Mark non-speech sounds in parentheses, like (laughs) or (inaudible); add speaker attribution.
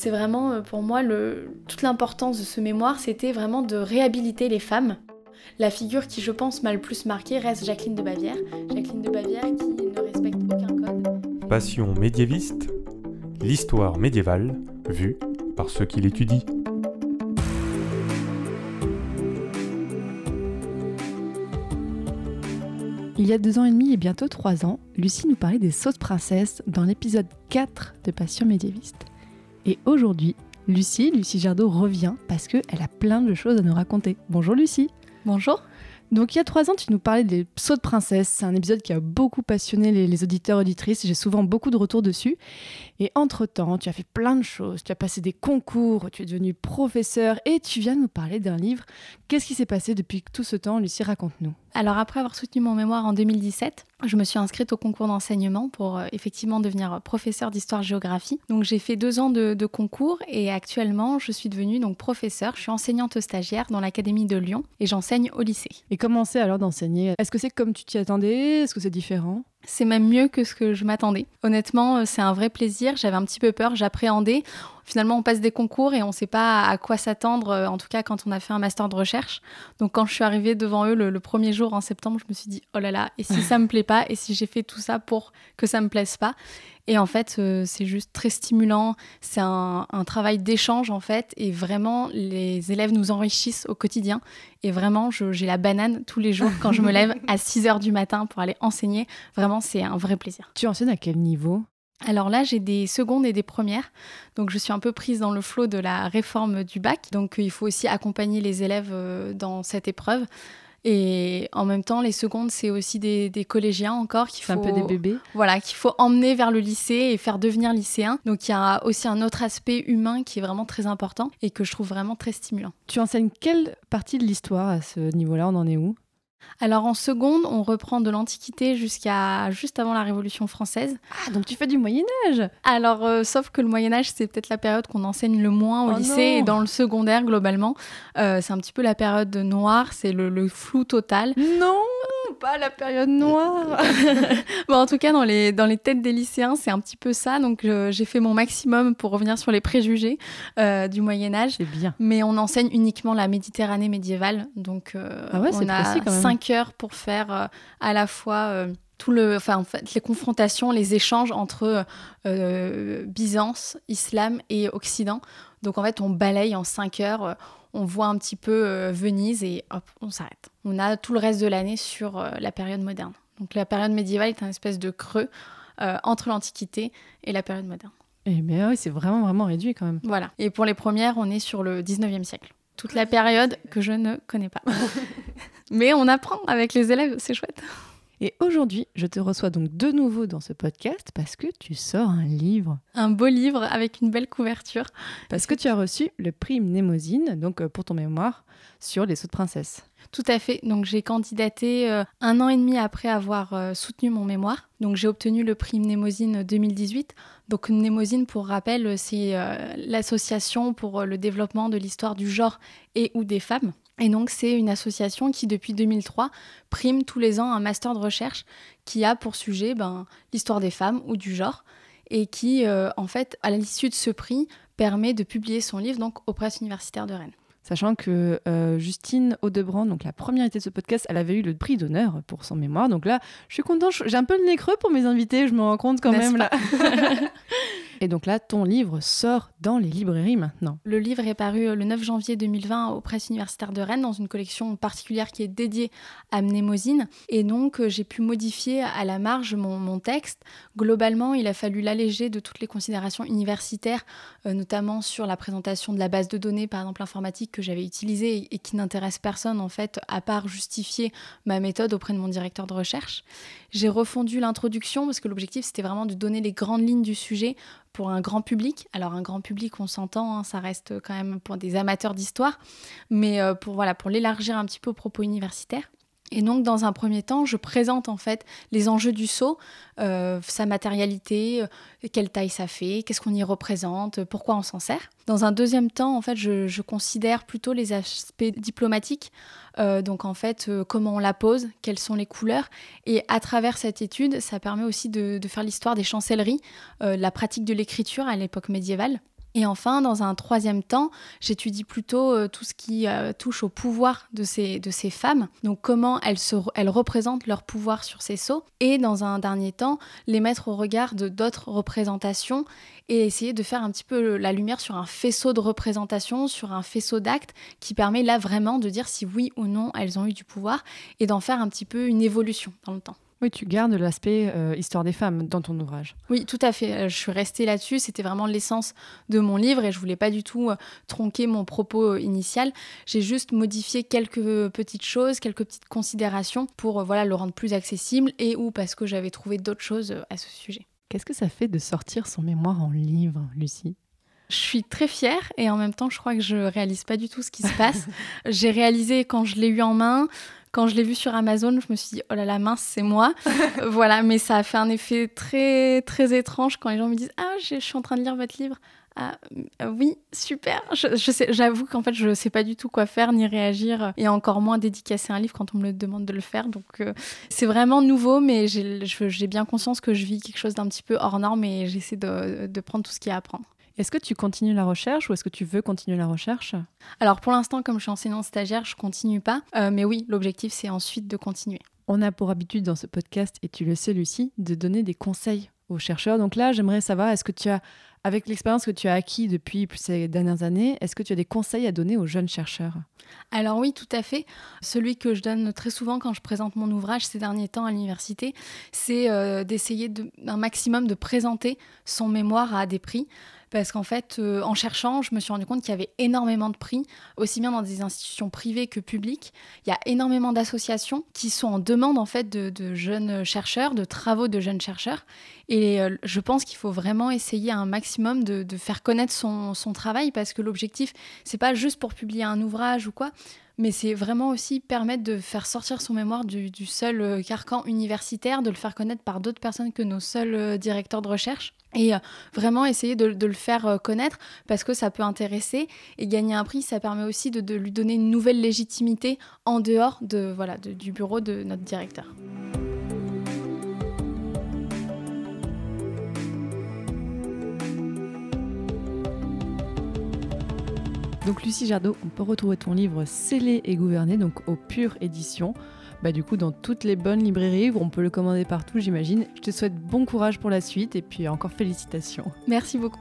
Speaker 1: C'est vraiment euh, pour moi toute l'importance de ce mémoire, c'était vraiment de réhabiliter les femmes. La figure qui, je pense, m'a le plus marqué reste Jacqueline de Bavière. Jacqueline de Bavière qui ne respecte aucun code.
Speaker 2: Passion médiéviste, l'histoire médiévale vue par ceux qui l'étudient.
Speaker 3: Il y a deux ans et demi et bientôt trois ans, Lucie nous parlait des sauces princesses dans l'épisode 4 de Passion médiéviste. Et aujourd'hui, Lucie, Lucie Jardot revient parce qu'elle a plein de choses à nous raconter. Bonjour Lucie.
Speaker 1: Bonjour.
Speaker 3: Donc il y a trois ans, tu nous parlais des sauts de princesse. C'est un épisode qui a beaucoup passionné les, les auditeurs auditrices. J'ai souvent beaucoup de retours dessus. Et entre-temps, tu as fait plein de choses. Tu as passé des concours, tu es devenu professeur et tu viens nous parler d'un livre. Qu'est-ce qui s'est passé depuis tout ce temps Lucie, raconte-nous.
Speaker 1: Alors après avoir soutenu mon mémoire en 2017, je me suis inscrite au concours d'enseignement pour euh, effectivement devenir professeur d'histoire-géographie. Donc j'ai fait deux ans de, concours et actuellement je suis devenue donc professeure. Je suis enseignante stagiaire dans l'académie de Lyon et j'enseigne au lycée.
Speaker 3: Et comment c'est alors d'enseigner? Est-ce que c'est comme tu t'y attendais? Est-ce que c'est différent?
Speaker 1: C'est même mieux que ce que je m'attendais. Honnêtement, euh, c'est un vrai plaisir. J'avais un petit peu peur, j'appréhendais. Finalement, on passe des concours et on ne sait pas à quoi s'attendre, euh, en tout cas quand on a fait un master de recherche. Donc quand je suis arrivée devant eux le, premier jour en septembre, je me suis dit, oh là là, et si ça me plaît pas, et si j'ai fait tout ça pour que ça me plaise pas? Et en fait, euh, c'est juste très stimulant. C'est un, travail d'échange, en fait. Et vraiment, les élèves nous enrichissent au quotidien. Et vraiment, j'ai la banane tous les jours quand je me lève à 6 heures du matin pour aller enseigner. Vraiment, c'est un vrai plaisir.
Speaker 3: Tu enseignes à quel niveau?
Speaker 1: Alors là, j'ai des secondes et des premières. Donc je suis un peu prise dans le flot de la réforme du bac. Donc il faut aussi accompagner les élèves euh, dans cette épreuve. Et en même temps, les secondes, c'est aussi des, collégiens encore qu'il faut.
Speaker 3: un peu des bébés.
Speaker 1: Voilà, qu'il faut emmener vers le lycée et faire devenir lycéen. Donc il y a aussi un autre aspect humain qui est vraiment très important et que je trouve vraiment très stimulant.
Speaker 3: Tu enseignes quelle partie de l'histoire à ce niveau-là? On en est où?
Speaker 1: Alors en seconde, on reprend de l'Antiquité jusqu'à juste avant la Révolution française.
Speaker 3: Ah, donc tu fais du Moyen Âge
Speaker 1: Alors, euh, sauf que le Moyen Âge, c'est peut-être la période qu'on enseigne le moins au oh lycée et dans le secondaire globalement. Euh, c'est un petit peu la période noire, c'est le flou total.
Speaker 3: Non pas la période noire? (laughs)
Speaker 1: bon, en tout cas, dans les, dans les têtes des lycéens, c'est un petit peu ça. Donc, j'ai fait mon maximum pour revenir sur les préjugés euh, du Moyen Âge.
Speaker 3: C'est bien.
Speaker 1: Mais on enseigne uniquement la Méditerranée médiévale. Donc, euh,
Speaker 3: ah ouais,
Speaker 1: on a 5 heures pour faire euh, à la fois tout le, enfin, en fait, les confrontations, les échanges entre Byzance, Islam et Occident. Donc en fait, on balaye en 5 heures on voit un petit peu euh, Venise et hop, on s'arrête. On a tout le reste de l'année sur euh, la période moderne. Donc la période médiévale est un espèce de creux euh, entre l'Antiquité et la période moderne.
Speaker 3: Eh bien oui, c'est vraiment, vraiment réduit quand même.
Speaker 1: Voilà. Et pour les premières, on est sur le 19e siècle. Toute la période que je ne connais pas. (laughs) Mais on apprend avec les élèves, c'est chouette.
Speaker 3: Et aujourd'hui, je te reçois donc de nouveau dans ce podcast parce que tu sors un livre.
Speaker 1: Un beau livre avec une belle couverture.
Speaker 3: Parce que tu as reçu le prix Mnémosine, donc euh, pour ton mémoire, sur les sauts de princesse.
Speaker 1: Tout à fait. Donc j'ai candidaté euh, un an et demi après avoir euh, soutenu mon mémoire. Donc j'ai obtenu le prix Mnémosine 2018. Donc Mnémosine, pour rappel, c'est l'association pour le développement de l'histoire du genre et ou des femmes. Et donc, c'est une association qui, depuis 2003, prime tous les ans un master de recherche qui a pour sujet ben, l'histoire des femmes ou du genre et qui, euh, en fait, à l'issue de ce prix, permet de publier son livre donc aux presses universitaires de Rennes.
Speaker 3: Sachant que euh, Justine Audebrand, donc la première invitée de ce podcast, elle avait eu le prix d'honneur pour son mémoire. Donc là, je suis contente, j'ai un peu le nez creux pour mes invités, je me rends compte quand même là. (laughs) Et donc là, ton livre sort dans les librairies maintenant.
Speaker 1: Le livre est paru euh, le 9 janvier 2020 aux presses universitaires de Rennes dans une collection particulière qui est dédiée à Mnémosine. Et donc, euh, j'ai pu modifier à la marge mon, texte. Globalement, il a fallu l'alléger de toutes les considérations universitaires, euh, notamment sur la présentation de la base de données, par exemple informatique, que j'avais utilisée et qui n'intéresse personne en fait, à part justifier ma méthode auprès de mon directeur de recherche. J'ai refondu l'introduction parce que l'objectif c'était vraiment de donner les grandes lignes du sujet pour un grand public. Alors un grand public, on s'entend, hein, ça reste quand même pour des amateurs d'histoire, mais euh, pour voilà, pour l'élargir un petit peu aux propos universitaires. Et donc, dans un premier temps, je présente en fait les enjeux du saut, euh, sa matérialité, euh, quelle taille ça fait, qu'est-ce qu'on y représente, pourquoi on s'en sert. Dans un deuxième temps, en fait, je, considère plutôt les aspects diplomatiques, euh, donc en fait, comment on la pose, quelles sont les couleurs. Et à travers cette étude, ça permet aussi de, de faire l'histoire des chancelleries, la pratique de l'écriture à l'époque médiévale. Et enfin, dans un troisième temps, j'étudie plutôt euh, tout ce qui euh, touche au pouvoir de ces, de ces femmes, donc comment elles, se, elles représentent leur pouvoir sur ces sceaux, et dans un dernier temps, les mettre au regard de d'autres représentations et essayer de faire un petit peu la lumière sur un faisceau de représentation, sur un faisceau d'actes qui permet là vraiment de dire si oui ou non elles ont eu du pouvoir et d'en faire un petit peu une évolution dans le temps.
Speaker 3: Oui, tu gardes l'aspect euh, histoire des femmes dans ton ouvrage.
Speaker 1: Oui, tout à fait. Euh, je suis restée là-dessus. C'était vraiment l'essence de mon livre et je voulais pas du tout euh, tronquer mon propos initial. J'ai juste modifié quelques petites choses, quelques petites considérations pour voilà le rendre plus accessible et ou parce que j'avais trouvé d'autres choses à ce sujet.
Speaker 3: Qu'est-ce que ça fait de sortir son mémoire en livre, Lucie?
Speaker 1: Je suis très fière et en même temps, je crois que je réalise pas du tout ce qui se passe. (laughs) J'ai réalisé quand je l'ai eu en main, quand je l'ai vu sur Amazon, je me suis dit, oh là là, mince, c'est moi. (laughs) voilà, mais ça a fait un effet très, très étrange quand les gens me disent, ah, je suis en train de lire votre livre. Ah, euh, oui, super. Je, sais, j'avoue qu'en fait, je ne sais pas du tout quoi faire ni réagir, et encore moins dédicacer un livre quand on me demande de le faire. Donc, euh, c'est vraiment nouveau, mais j'ai bien conscience que je vis quelque chose d'un petit peu hors norme et j'essaie de, de prendre tout ce qu'il y a à apprendre.
Speaker 3: Est-ce que tu continues la recherche ou est-ce que tu veux continuer la recherche?
Speaker 1: Alors pour l'instant, comme je suis enseignante stagiaire, je continue pas. Euh, mais oui, l'objectif, c'est ensuite de continuer.
Speaker 3: On a pour habitude dans ce podcast, et tu le sais Lucie, de donner des conseils aux chercheurs. Donc là, j'aimerais savoir, est-ce que tu as, avec l'expérience que tu as acquis depuis ces dernières années, est-ce que tu as des conseils à donner aux jeunes chercheurs?
Speaker 1: Alors oui, tout à fait. Celui que je donne très souvent quand je présente mon ouvrage ces derniers temps à l'université, c'est euh, d'essayer un maximum de présenter son mémoire à des prix parce qu'en fait, euh, en cherchant, je me suis rendu compte qu'il y avait énormément de prix, aussi bien dans des institutions privées que publiques. Il y a énormément d'associations qui sont en demande en fait de, jeunes chercheurs, de travaux de jeunes chercheurs. Et euh, je pense qu'il faut vraiment essayer un maximum de, faire connaître son, travail parce que l'objectif, c'est pas juste pour publier un ouvrage ou quoi, mais c'est vraiment aussi permettre de faire sortir son mémoire du, seul euh, carcan universitaire, de le faire connaître par d'autres personnes que nos seuls euh, directeurs de recherche et euh, vraiment essayer de, le faire connaître parce que ça peut intéresser et gagner un prix ça permet aussi de, lui donner une nouvelle légitimité en dehors de, voilà, du bureau de notre directeur.
Speaker 3: Donc Lucie Jardot, on peut retrouver ton livre Scellé et gouverné, donc aux pure édition. Bah, du coup, dans toutes les bonnes librairies, on peut le commander partout, j'imagine. Je te souhaite bon courage pour la suite et puis encore félicitations.
Speaker 1: Merci beaucoup.